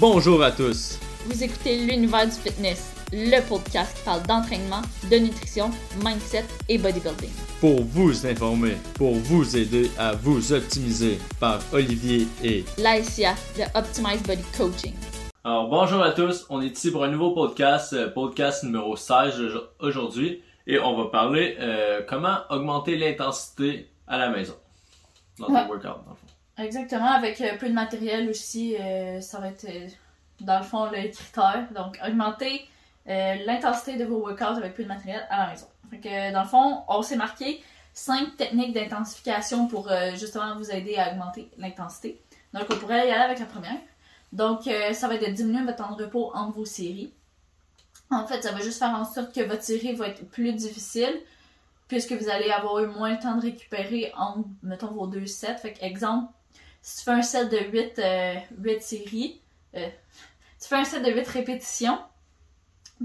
Bonjour à tous. Vous écoutez l'univers du fitness, le podcast qui parle d'entraînement, de nutrition, mindset et bodybuilding. Pour vous informer, pour vous aider à vous optimiser par Olivier et l'ASIA de Optimize Body Coaching. Alors bonjour à tous, on est ici pour un nouveau podcast, euh, podcast numéro 16 aujourd'hui et on va parler euh, comment augmenter l'intensité à la maison dans ton workout dans le fond. Exactement, avec euh, peu de matériel aussi, euh, ça va être euh, dans le fond le critère. Donc, augmenter l'intensité de vos workouts avec peu de matériel à la maison. Fait que, dans le fond, on s'est marqué 5 techniques d'intensification pour justement vous aider à augmenter l'intensité. Donc, on pourrait y aller avec la première. Donc, ça va être de diminuer votre temps de repos entre vos séries. En fait, ça va juste faire en sorte que votre série va être plus difficile puisque vous allez avoir eu moins de temps de récupérer entre, mettons, vos deux sets. Fait que, exemple, si tu fais un set de 8, euh, séries, euh, tu fais un set de 8 répétitions,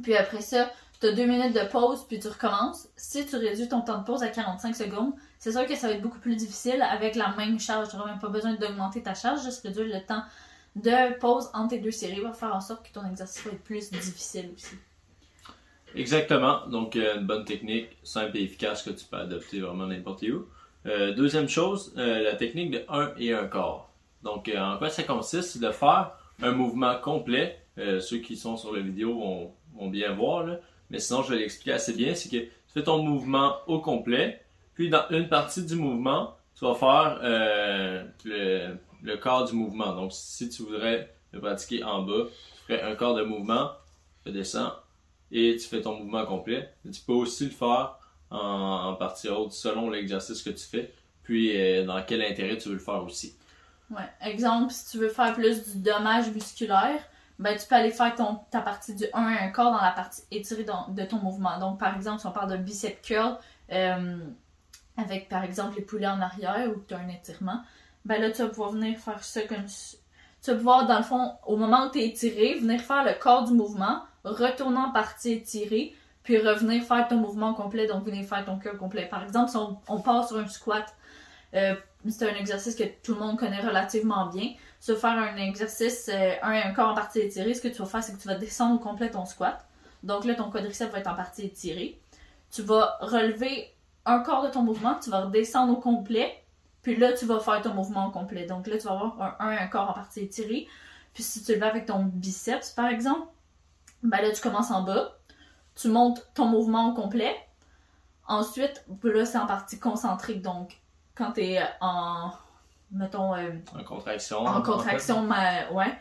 puis après ça, tu as 2 minutes de pause, puis tu recommences. Si tu réduis ton temps de pause à 45 secondes, c'est sûr que ça va être beaucoup plus difficile avec la même charge. Tu n'auras même pas besoin d'augmenter ta charge, juste réduire le temps de pause entre tes deux séries va faire en sorte que ton exercice va être plus difficile aussi. Exactement. Donc, euh, une bonne technique, simple et efficace que tu peux adopter vraiment n'importe où. Euh, deuxième chose, euh, la technique de 1 et 1 quart. Donc, euh, en quoi ça consiste? C'est de faire un mouvement complet. ceux qui sont sur la vidéo vont, bien voir, mais sinon, je vais l'expliquer assez bien. C'est que tu fais ton mouvement au complet, puis dans une partie du mouvement, tu vas faire le, le quart du mouvement. Donc, si tu voudrais le pratiquer en bas, tu ferais un quart de mouvement, tu descends et tu fais ton mouvement complet. tu peux aussi le faire en, partie haute selon l'exercice que tu fais, puis euh, dans quel intérêt tu veux le faire aussi. Ouais. Exemple, si tu veux faire plus du dommage musculaire, ben, tu peux aller faire ton, ta partie du 1 à 1 corps dans la partie étirée de, ton mouvement. Donc, par exemple, si on parle d'un bicep curl, euh, avec par exemple les poulets en arrière ou tu as un étirement, ben là, tu vas pouvoir venir faire ça comme Tu vas pouvoir, dans le fond, au moment où tu es étiré, venir faire le corps du mouvement, retourner en partie étirée, puis revenir faire ton mouvement complet, donc venir faire ton cœur complet. Par exemple, si on, part sur un squat, euh, c'est un exercice que tout le monde connaît relativement bien. Se faire un exercice, euh, un, corps en partie étirée, ce que tu vas faire, c'est que tu vas descendre au complet ton squat. Donc là, ton quadriceps va être en partie étiré. Tu vas relever un corps de ton mouvement, tu vas redescendre au complet, puis là, tu vas faire ton mouvement au complet. Donc là, tu vas avoir un, un, corps en partie étiré. Puis si tu le fais avec ton biceps, par exemple, ben là, tu commences en bas, tu montes ton mouvement au complet. Ensuite, là, c'est en partie concentrique. Donc, quand tu es en, mettons... Euh, en contraction. En contraction, mais, ouais.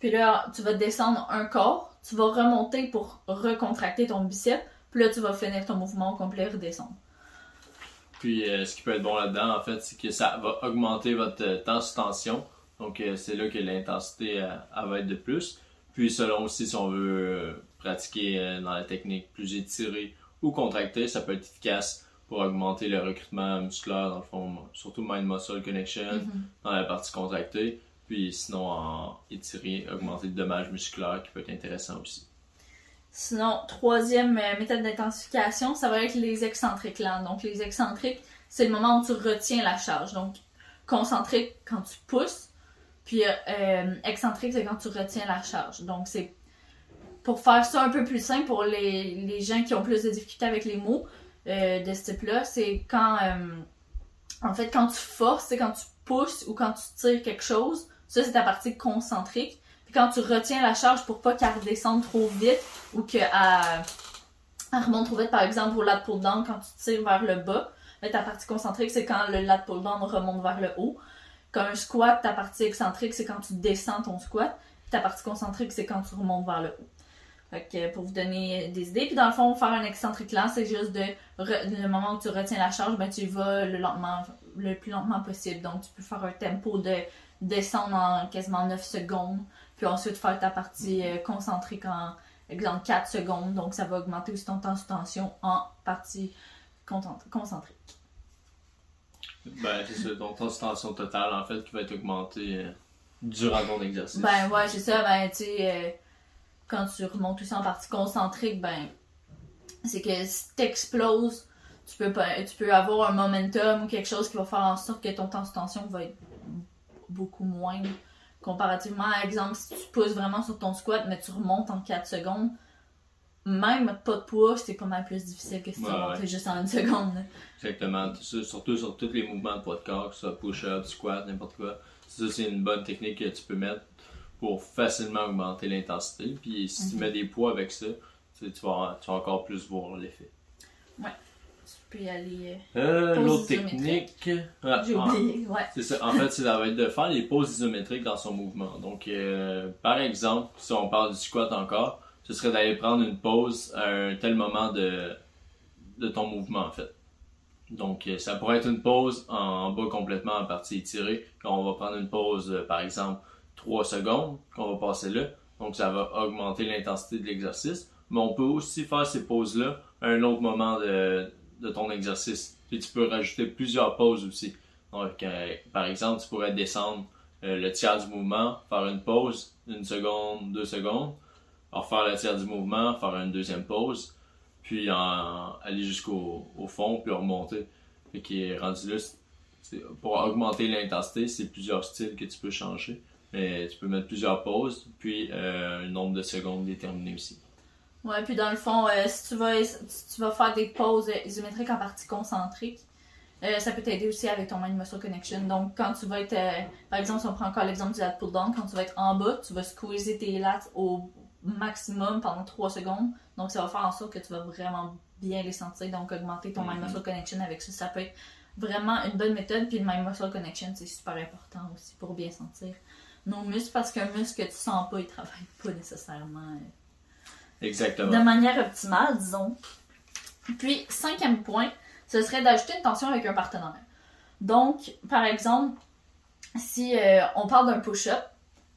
Puis là, tu vas descendre un corps, tu vas remonter pour recontracter ton bicep, puis là, tu vas finir ton mouvement au complet, redescendre. Puis, euh, ce qui peut être bon là-dedans, en fait, c'est que ça va augmenter votre euh, temps sous tension. Donc, c'est là que l'intensité va être de plus. Puis, selon aussi si on veut pratiquer euh, dans la technique plus étirée ou contractée, ça peut être efficace pour augmenter le recrutement musculaire, dans le fond, surtout mind-muscle connection mm-hmm. dans la partie contractée. Puis sinon, en étiré, augmenter le dommage musculaire qui peut être intéressant aussi. Sinon, troisième euh, méthode d'intensification, ça va être les excentriques là. Donc, les excentriques, c'est le moment où tu retiens la charge. Donc, concentrique quand tu pousses, puis euh, excentrique, c'est quand tu retiens la charge. Donc, c'est pour faire ça un peu plus simple pour les, gens qui ont plus de difficultés avec les mots euh, de ce type-là, c'est quand euh, en fait quand tu forces, c'est quand tu pousses ou quand tu tires quelque chose, ça c'est ta partie concentrique. Puis quand tu retiens la charge pour pas qu'elle redescende trop vite ou qu'elle remonte trop vite, par exemple au lat pull down quand tu tires vers le bas, mais ta partie concentrique c'est quand le lat pull down remonte vers le haut. Quand un squat, ta partie excentrique c'est quand tu descends ton squat, ta partie concentrique c'est quand tu remontes vers le haut. Fait que pour vous donner des idées. Puis dans le fond, faire un excentrique là, c'est juste de le moment où tu retiens la charge, ben tu vas le lentement, le plus lentement possible. Donc tu peux faire un tempo de descendre en quasiment 9 secondes, puis ensuite faire ta partie euh, concentrique en exemple 4 secondes. Donc ça va augmenter aussi ton temps sous tension en partie concentrique. Ben, c'est ça, ton temps sous tension totale en fait qui va être augmenté euh, durant ton exercice. Ben ouais, c'est ça, ben tu sais. Quand tu remontes tout ça en partie concentrique, ben, c'est que si t'exploses, tu peux, pas, tu peux avoir un momentum ou quelque chose qui va faire en sorte que ton temps de tension va être beaucoup moins Comparativement à exemple, si tu pousses vraiment sur ton squat, mais tu remontes en 4 secondes, même pas de poids, c'est pas mal plus difficile que si tu ouais. juste en une seconde. Exactement. Surtout sur tous les mouvements de poids de corps, que ce soit push-up, squat, n'importe quoi. Ça, c'est une bonne technique que tu peux mettre pour facilement augmenter l'intensité. Puis si tu Mhm. mets des poids avec ça, tu, vas, tu vas encore plus voir l'effet. Tu peux y aller. Euh, L'autre isométrique. technique. Ah, J'ai oublié, ouais. C'est ça. En fait, c'est ça va être de faire les poses isométriques dans son mouvement. Donc, euh, par exemple, si on parle du squat encore, ce serait d'aller prendre une pause à un tel moment de, de ton mouvement, en fait. Donc, euh, ça pourrait être une pause en, en bas complètement en partie étirée. Quand on va prendre une pause, euh, par exemple, 3 secondes, qu'on va passer là. Donc, ça va augmenter l'intensité de l'exercice. Mais on peut aussi faire ces pauses-là à un autre moment de, de ton exercice. Puis tu peux rajouter plusieurs pauses aussi. Donc, euh, par exemple, tu pourrais descendre euh, le tiers du mouvement, faire une pause, une seconde, deux secondes, refaire le tiers du mouvement, faire une deuxième pause, puis aller jusqu'au au fond, puis remonter. Fait qu'il est rendu là, pour augmenter l'intensité, c'est plusieurs styles que tu peux changer. Mais tu peux mettre plusieurs pauses, puis euh, un nombre de secondes déterminé aussi. Ouais, puis dans le fond, euh, si, tu vas, si tu vas faire des pauses euh, isométriques en partie concentrique, euh, ça peut t'aider aussi avec ton mind muscle connection. Donc, quand tu vas être, euh, par exemple, si on prend encore l'exemple du lat pull down, quand tu vas être en bas, tu vas squeezer tes lats au maximum pendant 3 secondes. Donc, ça va faire en sorte que tu vas vraiment bien les sentir, donc augmenter ton mind Mhm. muscle connection avec ça. Ça peut être vraiment une bonne méthode. Puis le mind muscle connection, c'est super important aussi pour bien sentir nos muscles parce qu'un muscle que tu sens pas, il travaille pas nécessairement. Exactement. de manière optimale, disons. Puis, cinquième point, ce serait d'ajouter une tension avec un partenaire. Donc, par exemple, si euh, on parle d'un push-up,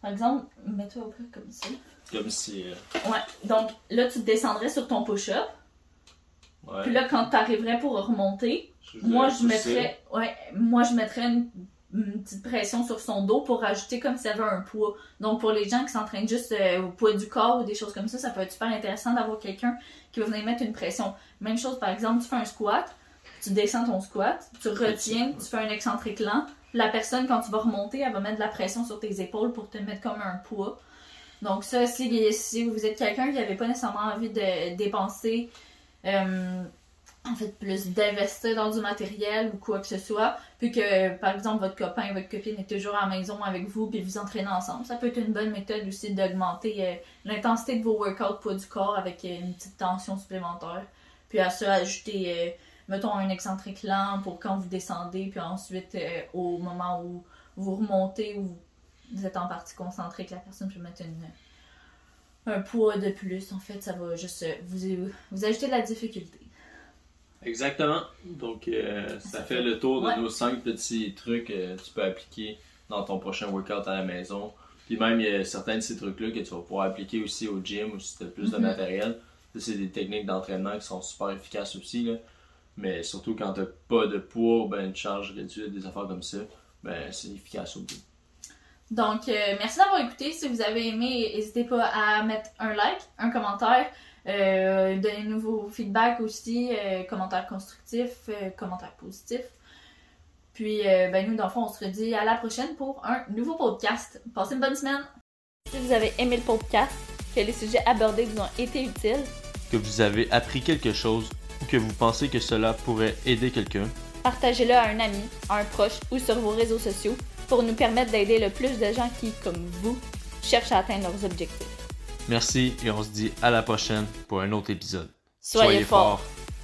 par exemple, mets-toi au plat comme ça. Comme si. euh, Ouais, donc là, tu descendrais sur ton push-up. ouais, Puis là, quand tu arriverais pour remonter, moi, je mettrais, ouais, moi, je mettrais une, une petite pression sur son dos pour rajouter comme s'il y avait un poids. Donc, pour les gens qui s'entraînent juste euh, au poids du corps ou des choses comme ça, ça peut être super intéressant d'avoir quelqu'un qui va venir mettre une pression. Même chose, par exemple, tu fais un squat, tu descends ton squat, tu retiens, tu fais un excentrique lent. La personne, quand tu vas remonter, elle va mettre de la pression sur tes épaules pour te mettre comme un poids. Donc, ça, si, si vous êtes quelqu'un qui n'avait pas nécessairement envie de dépenser. euh, en fait, plus d'investir dans du matériel ou quoi que ce soit, puis que, par exemple, votre copain, votre copine est toujours à la maison avec vous, puis vous entraînez ensemble. Ça peut être une bonne méthode aussi d'augmenter euh, l'intensité de vos workouts poids du corps avec euh, une petite tension supplémentaire. Puis à ça, ajouter, euh, mettons, un excentrique lent pour quand vous descendez, puis ensuite, au moment où vous remontez ou vous êtes en partie concentrique, la personne peut mettre une, un poids de plus. En fait, ça va juste vous, vous ajouter de la difficulté. Exactement. Donc, euh, ça fait le tour de ouais. nos cinq petits trucs que tu peux appliquer dans ton prochain workout à la maison. Puis même, il y a certains de ces trucs-là que tu vas pouvoir appliquer aussi au gym ou si tu as plus de Mhm. matériel. C'est des techniques d'entraînement qui sont super efficaces aussi. Là. Mais surtout quand tu n'as pas de poids ou ben, une charge réduite, des affaires comme ça, ben, c'est efficace au bout. Donc, euh, merci d'avoir écouté. Si vous avez aimé, n'hésitez pas à mettre un like, un commentaire, euh, donnez-nous vos feedbacks aussi, euh, commentaires constructifs, euh, commentaires positifs. Puis, euh, ben nous, dans le fond, on se redit à la prochaine pour un nouveau podcast. Passez une bonne semaine! Si vous avez aimé le podcast, que les sujets abordés vous ont été utiles, que vous avez appris quelque chose ou que vous pensez que cela pourrait aider quelqu'un, partagez-le à un ami, à un proche ou sur vos réseaux sociaux pour nous permettre d'aider le plus de gens qui, comme vous, cherchent à atteindre leurs objectifs. merci et on se dit à la prochaine pour un autre épisode. Soyez, forts.